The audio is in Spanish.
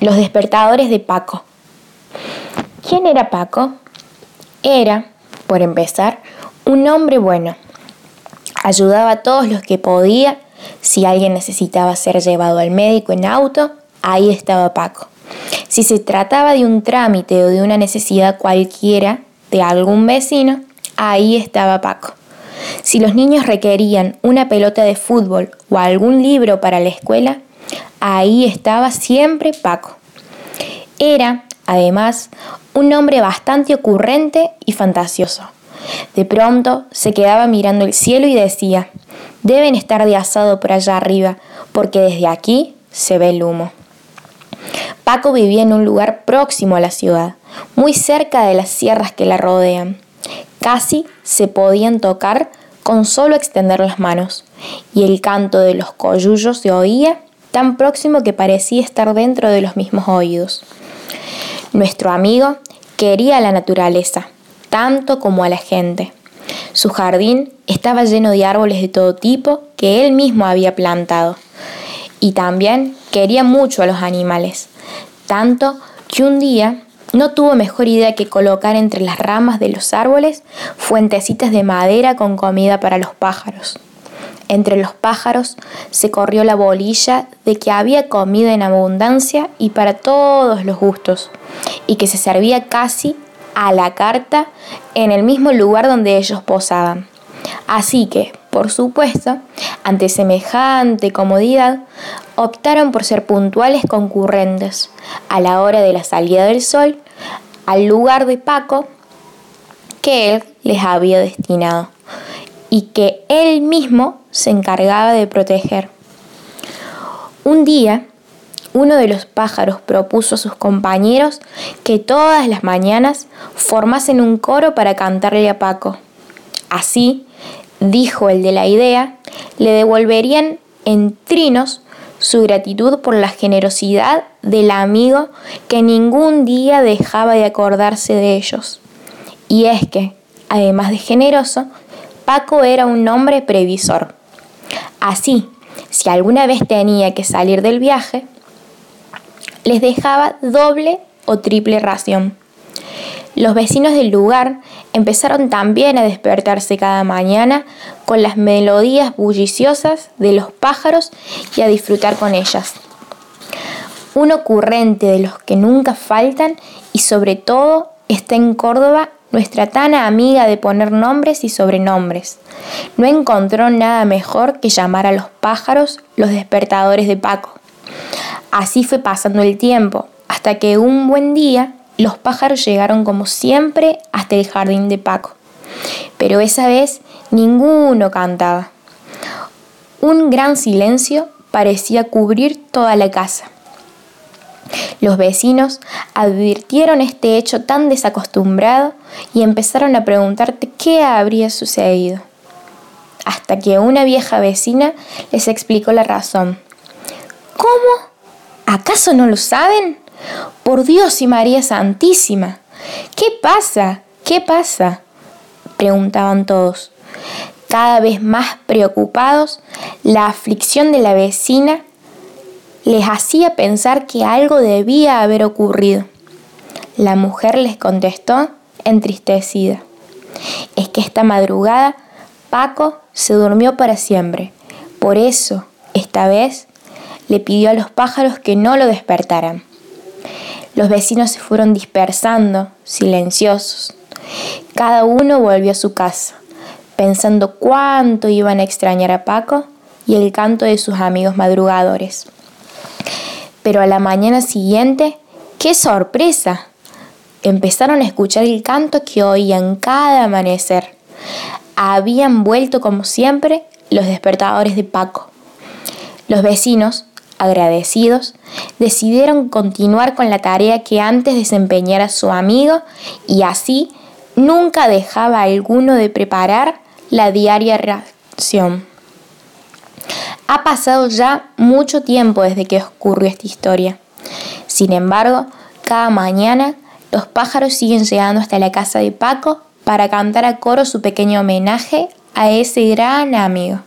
Los despertadores de Paco. ¿Quién era Paco? Era, por empezar, un hombre bueno. Ayudaba a todos los que podía. Si alguien necesitaba ser llevado al médico en auto, ahí estaba Paco. Si se trataba de un trámite o de una necesidad cualquiera de algún vecino, ahí estaba Paco. Si los niños requerían una pelota de fútbol o algún libro para la escuela, ahí estaba siempre Paco. Era, además, un hombre bastante ocurrente y fantasioso. De pronto se quedaba mirando el cielo y decía, deben estar de asado por allá arriba, porque desde aquí se ve el humo. Paco vivía en un lugar próximo a la ciudad, muy cerca de las sierras que la rodean. Casi se podían tocar con solo extender las manos, y el canto de los coyullos se oía tan próximo que parecía estar dentro de los mismos oídos. Nuestro amigo quería la naturaleza, tanto como a la gente. Su jardín estaba lleno de árboles de todo tipo que él mismo había plantado. Y también quería mucho a los animales, tanto que un día no tuvo mejor idea que colocar entre las ramas de los árboles fuentecitas de madera con comida para los pájaros. Entre los pájaros se corrió la bolilla de que había comida en abundancia y para todos los gustos, y que se servía casi a la carta en el mismo lugar donde ellos posaban. Así que, por supuesto, ante semejante comodidad, optaron por ser puntuales concurrentes a la hora de la salida del sol al lugar de Paco que él les había destinado y que él mismo se encargaba de proteger. Un día, uno de los pájaros propuso a sus compañeros que todas las mañanas formasen un coro para cantarle a Paco. Así, dijo el de la idea, le devolverían en trinos su gratitud por la generosidad del amigo que ningún día dejaba de acordarse de ellos. Y es que, además de generoso, Paco era un hombre previsor. Así, si alguna vez tenía que salir del viaje, les dejaba doble o triple ración. Los vecinos del lugar empezaron también a despertarse cada mañana con las melodías bulliciosas de los pájaros y a disfrutar con ellas. Un ocurrente de los que nunca faltan y sobre todo está en Córdoba nuestra tan amiga de poner nombres y sobrenombres. No encontró nada mejor que llamar a los pájaros los despertadores de Paco. Así fue pasando el tiempo, hasta que un buen día los pájaros llegaron como siempre hasta el jardín de Paco, pero esa vez ninguno cantaba. Un gran silencio parecía cubrir toda la casa. Los vecinos advirtieron este hecho tan desacostumbrado y empezaron a preguntarte qué habría sucedido. Hasta que una vieja vecina les explicó la razón. ¿Cómo? ¿Acaso no lo saben? Por Dios y María Santísima. ¿Qué pasa? ¿Qué pasa? preguntaban todos. Cada vez más preocupados, la aflicción de la vecina les hacía pensar que algo debía haber ocurrido. La mujer les contestó entristecida. Es que esta madrugada Paco se durmió para siempre. Por eso, esta vez, le pidió a los pájaros que no lo despertaran. Los vecinos se fueron dispersando, silenciosos. Cada uno volvió a su casa, pensando cuánto iban a extrañar a Paco y el canto de sus amigos madrugadores. Pero a la mañana siguiente, ¡qué sorpresa! Empezaron a escuchar el canto que oían cada amanecer. Habían vuelto como siempre los despertadores de Paco. Los vecinos, agradecidos, decidieron continuar con la tarea que antes desempeñara su amigo y así nunca dejaba alguno de preparar la diaria ración. Ha pasado ya mucho tiempo desde que ocurrió esta historia. Sin embargo, cada mañana los pájaros siguen llegando hasta la casa de Paco para cantar a coro su pequeño homenaje a ese gran amigo.